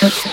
That's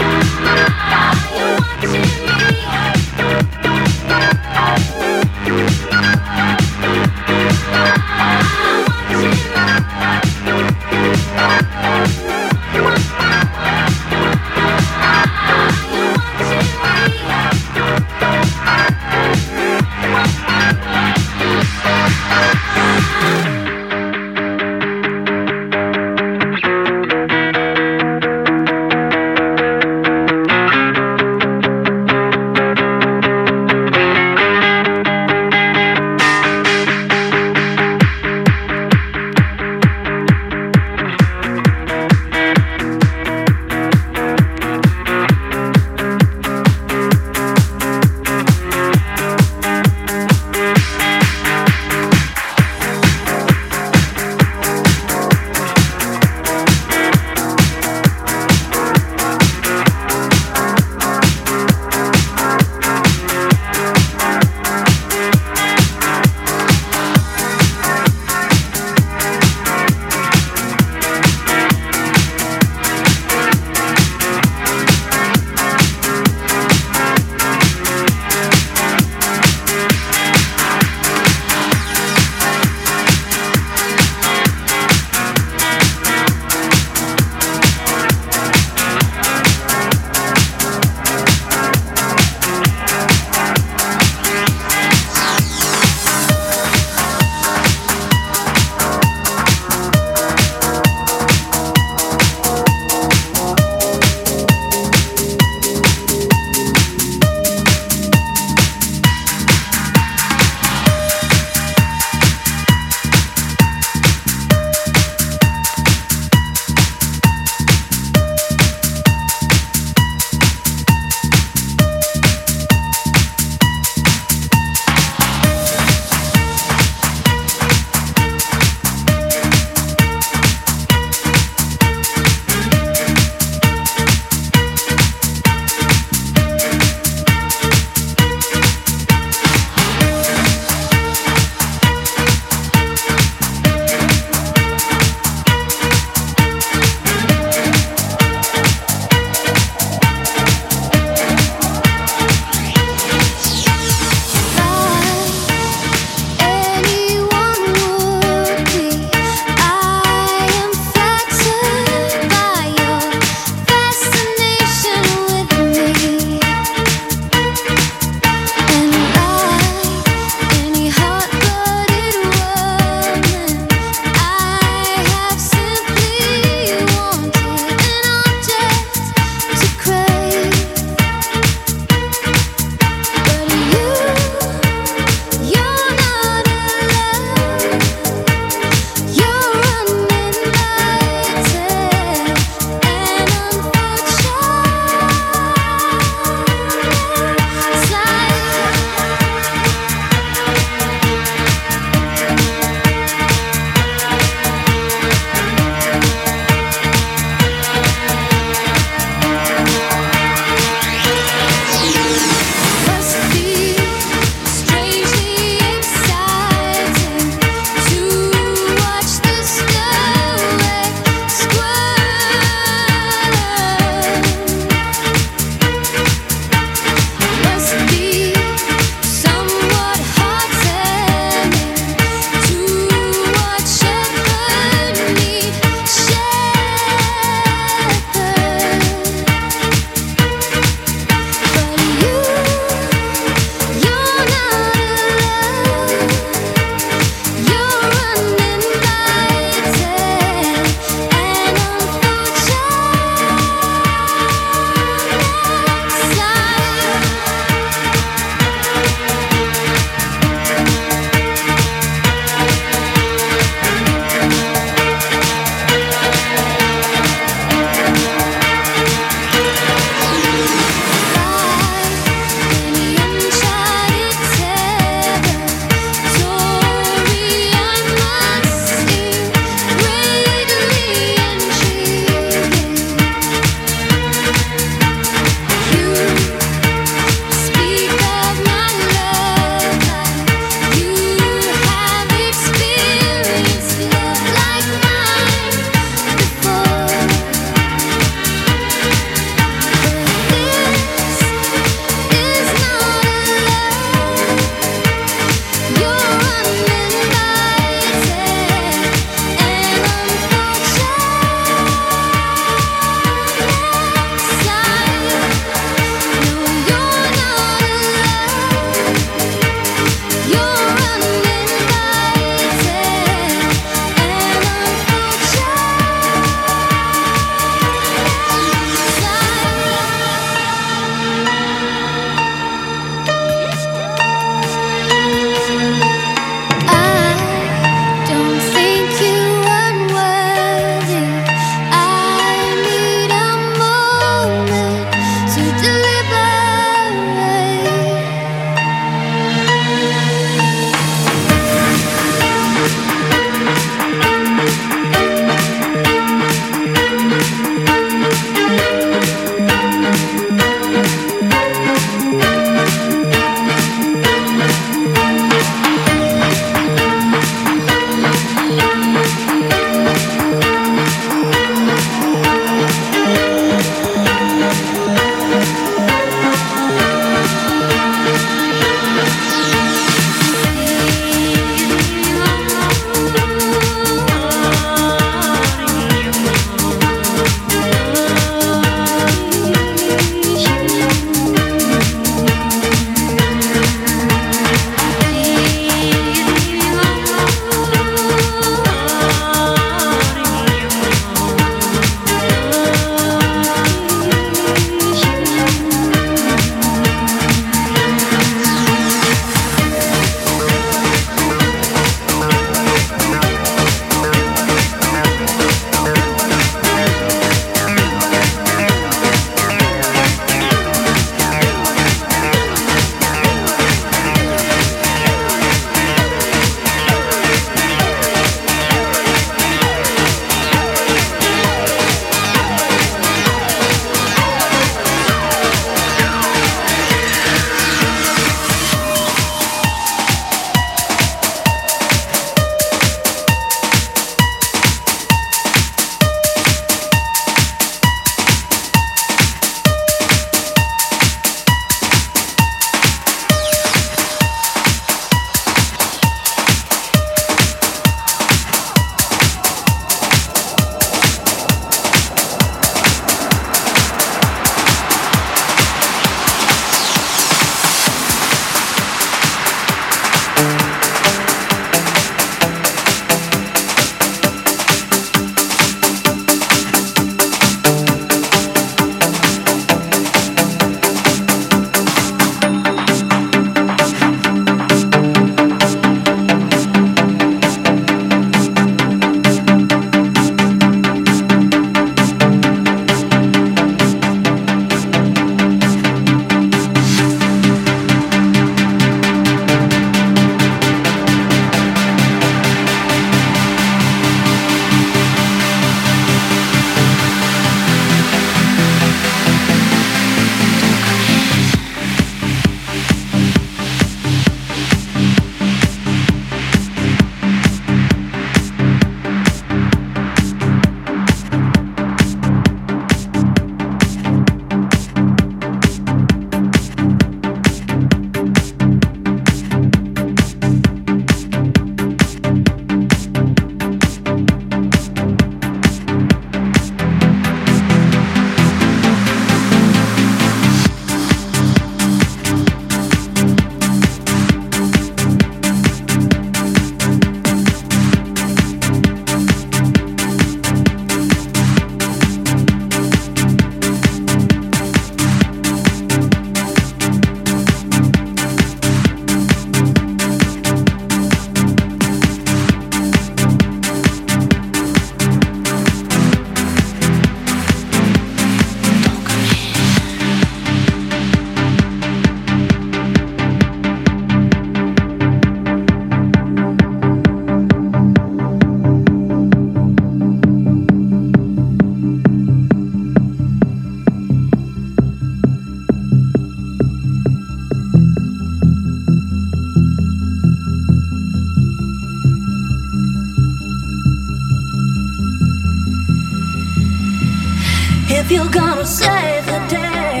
you're gonna save the day,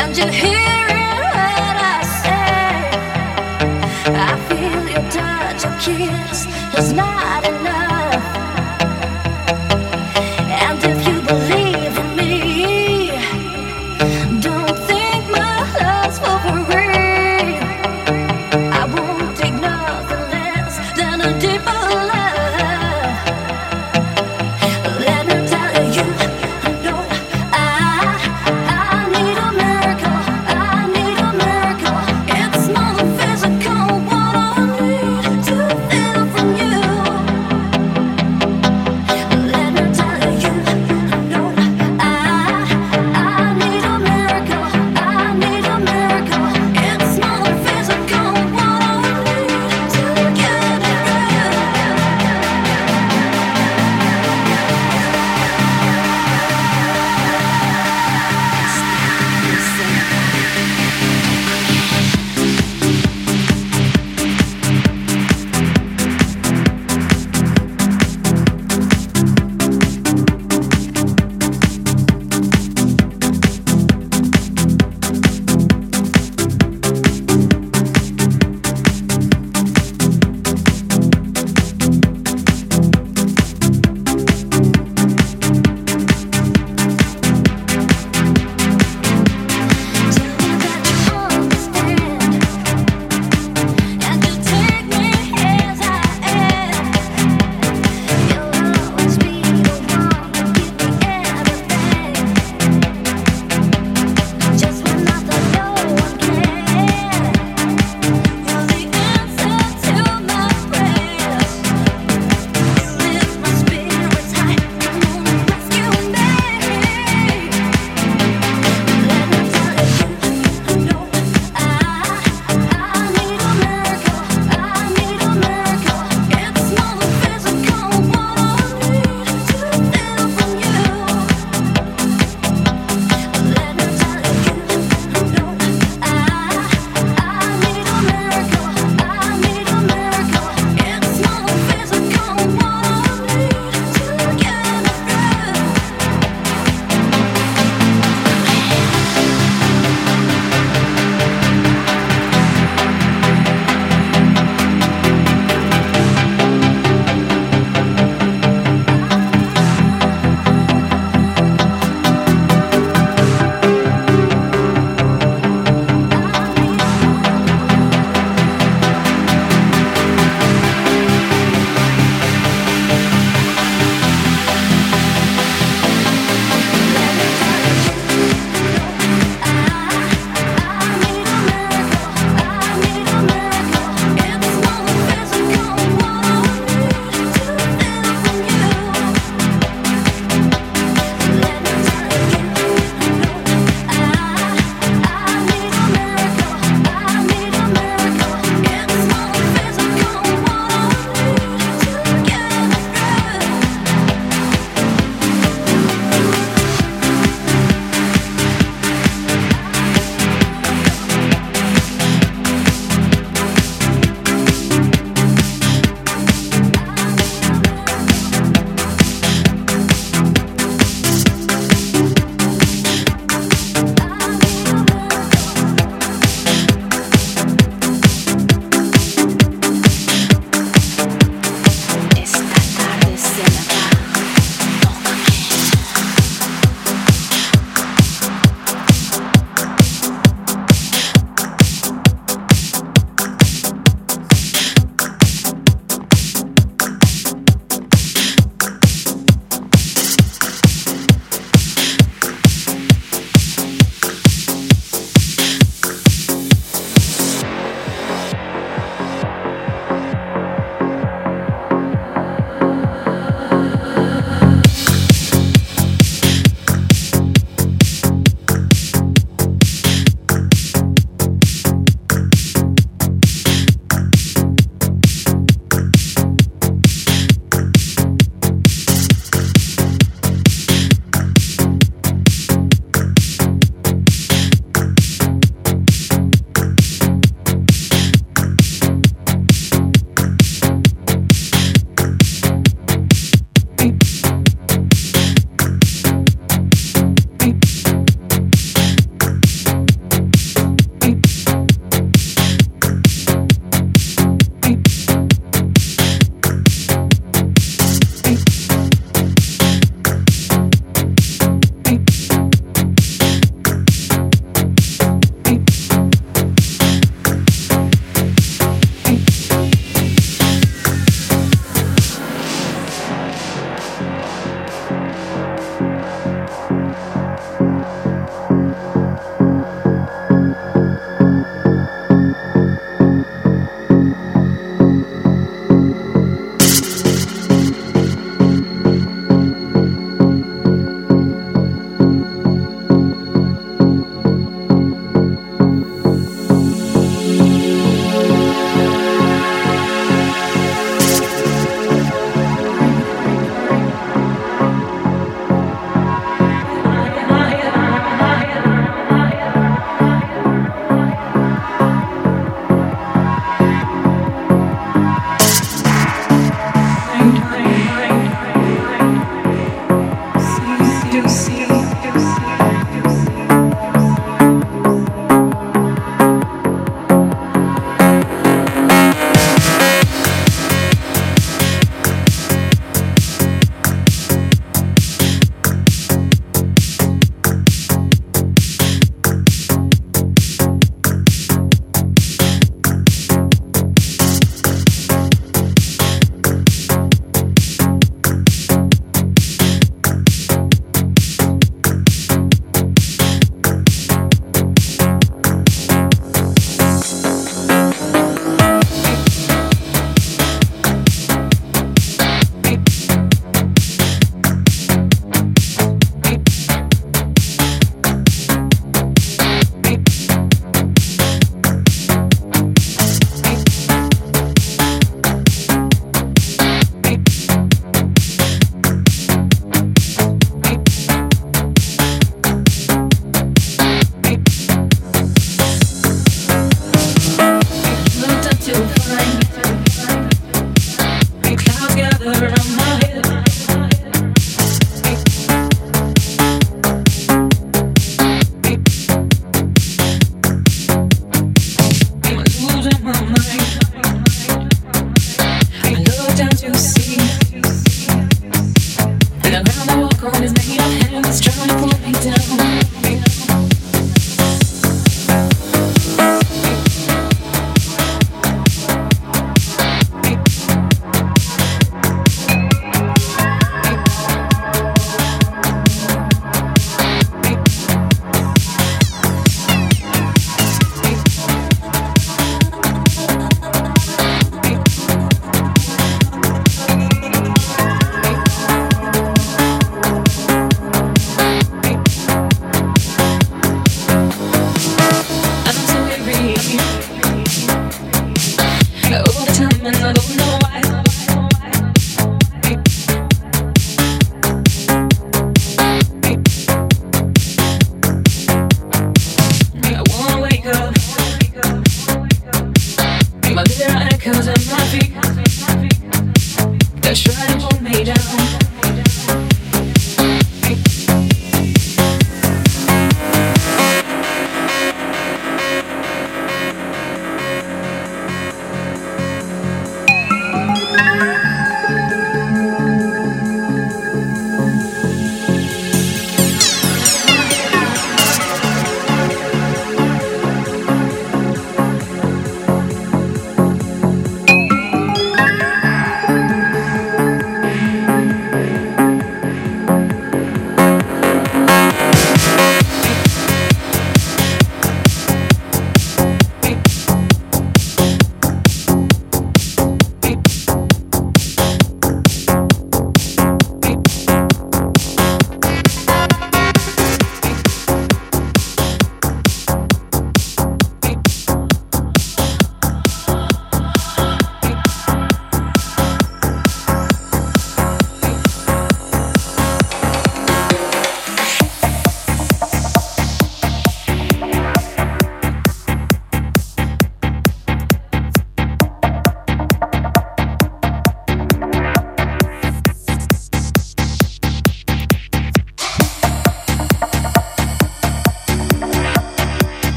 and you hearing what I say. I feel your touch, your kiss is not enough.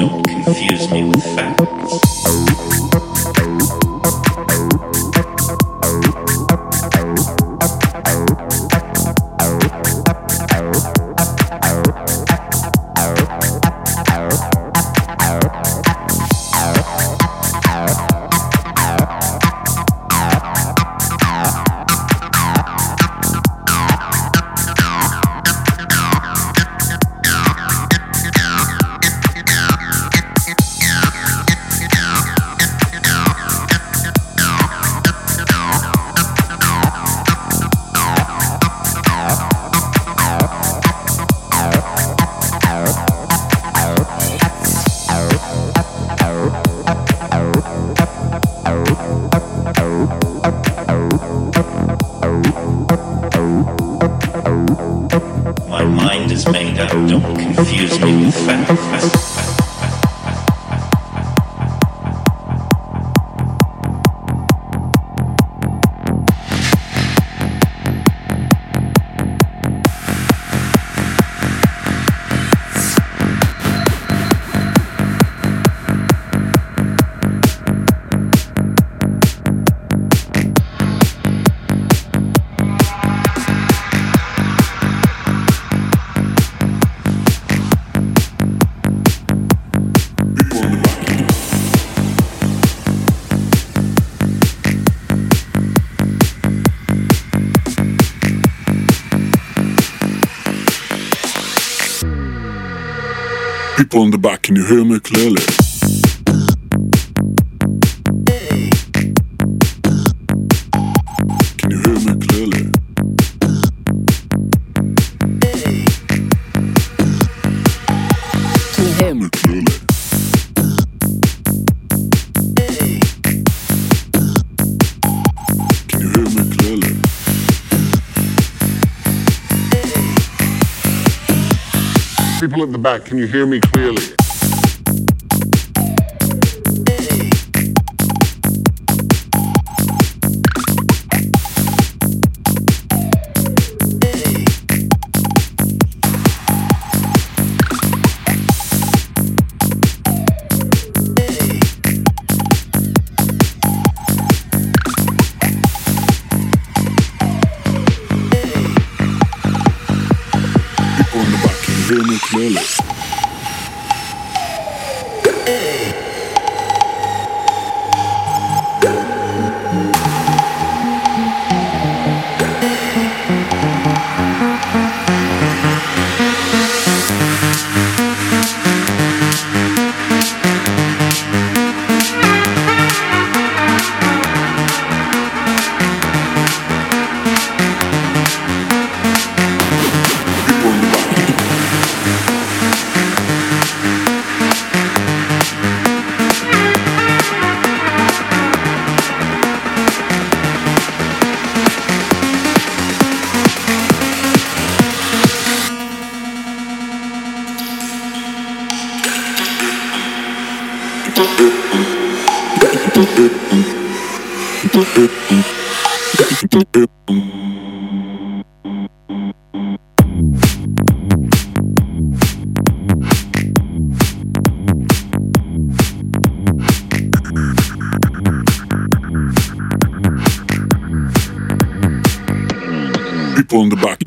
tengo Daniel on the back. Can you hear me clearly? back. Can you hear me clearly? people in the back.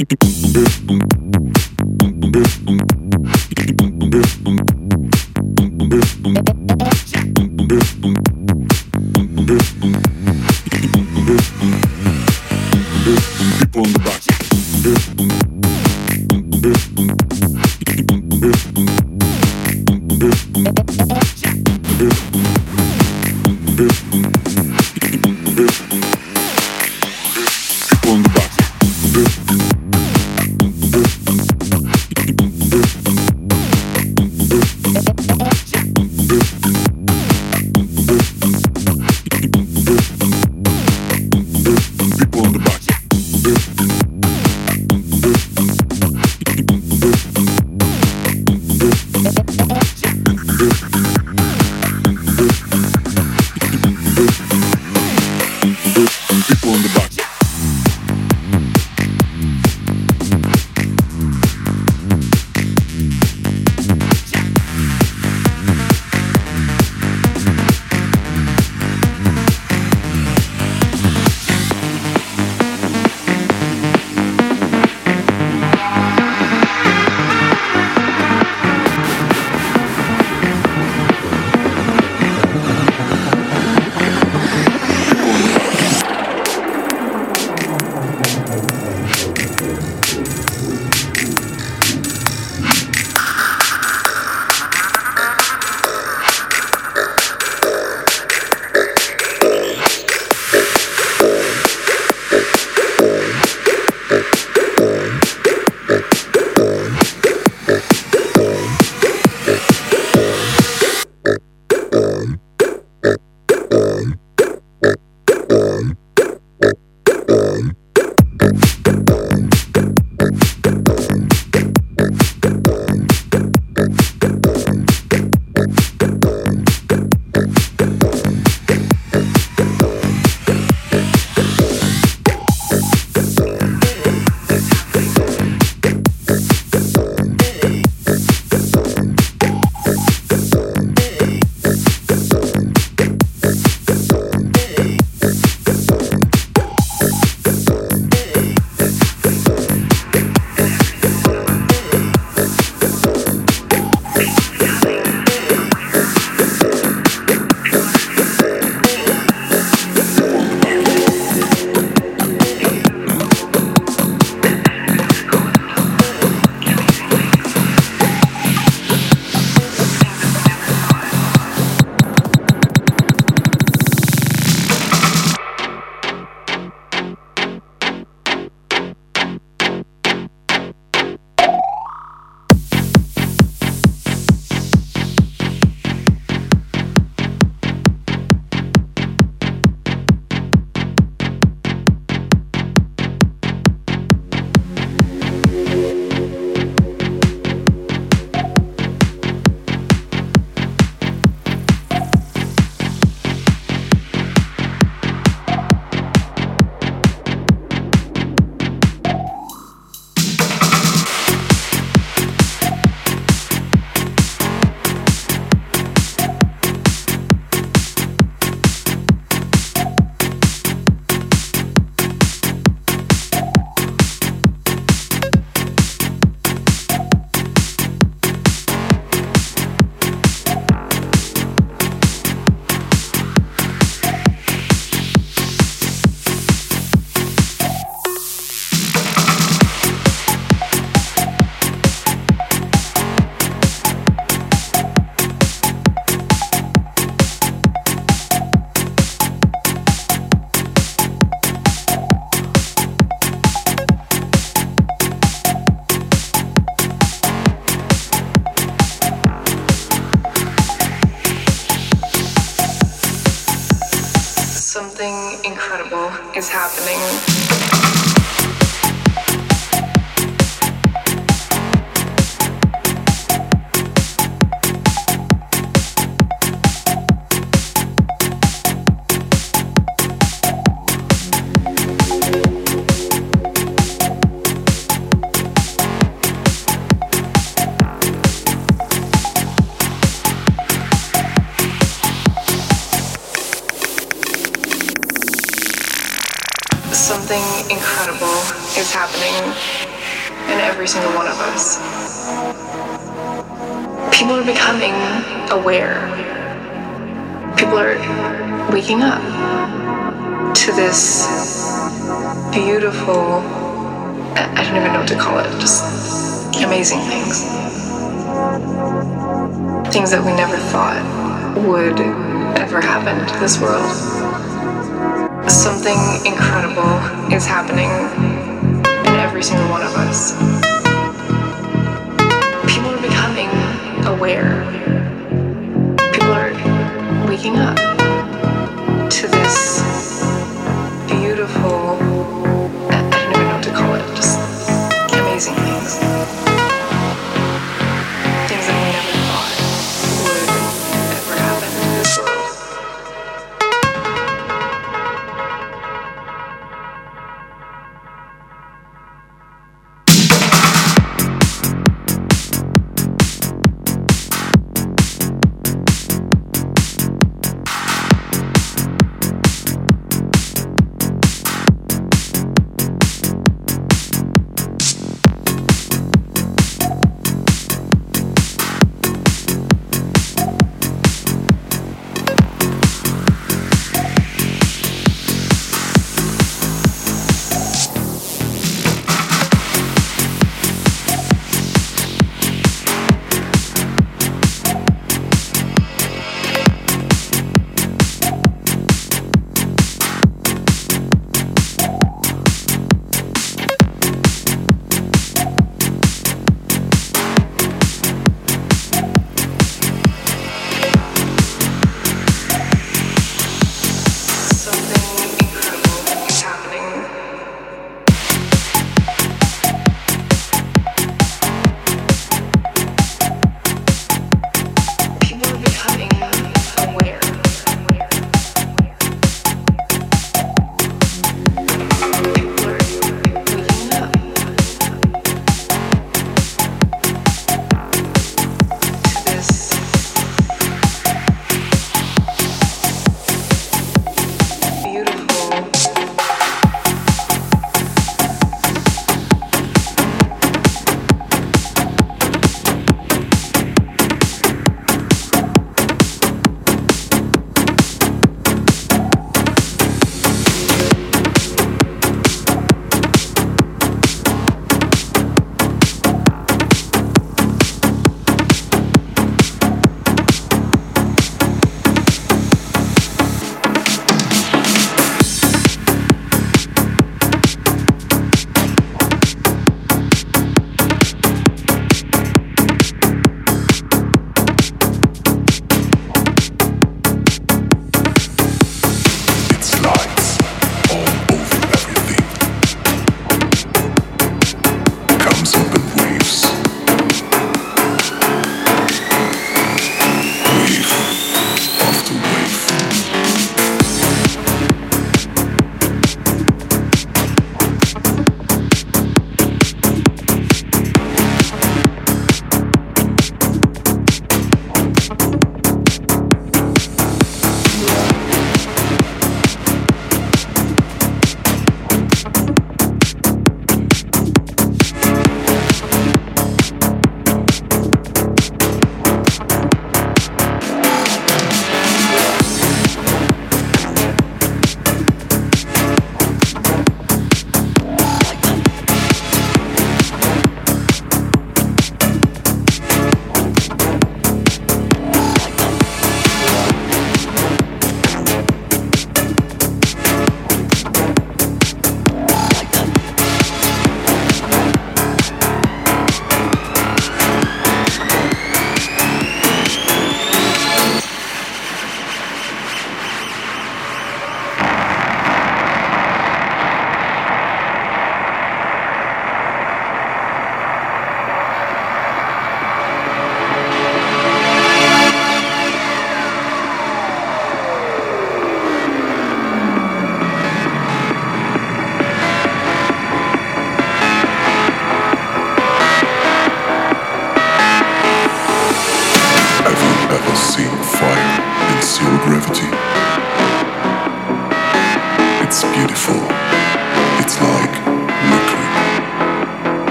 Is happening. This world. Something incredible is happening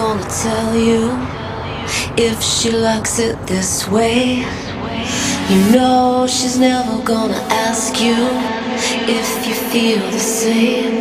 gonna tell you if she likes it this way. You know she's never gonna ask you if you feel the same.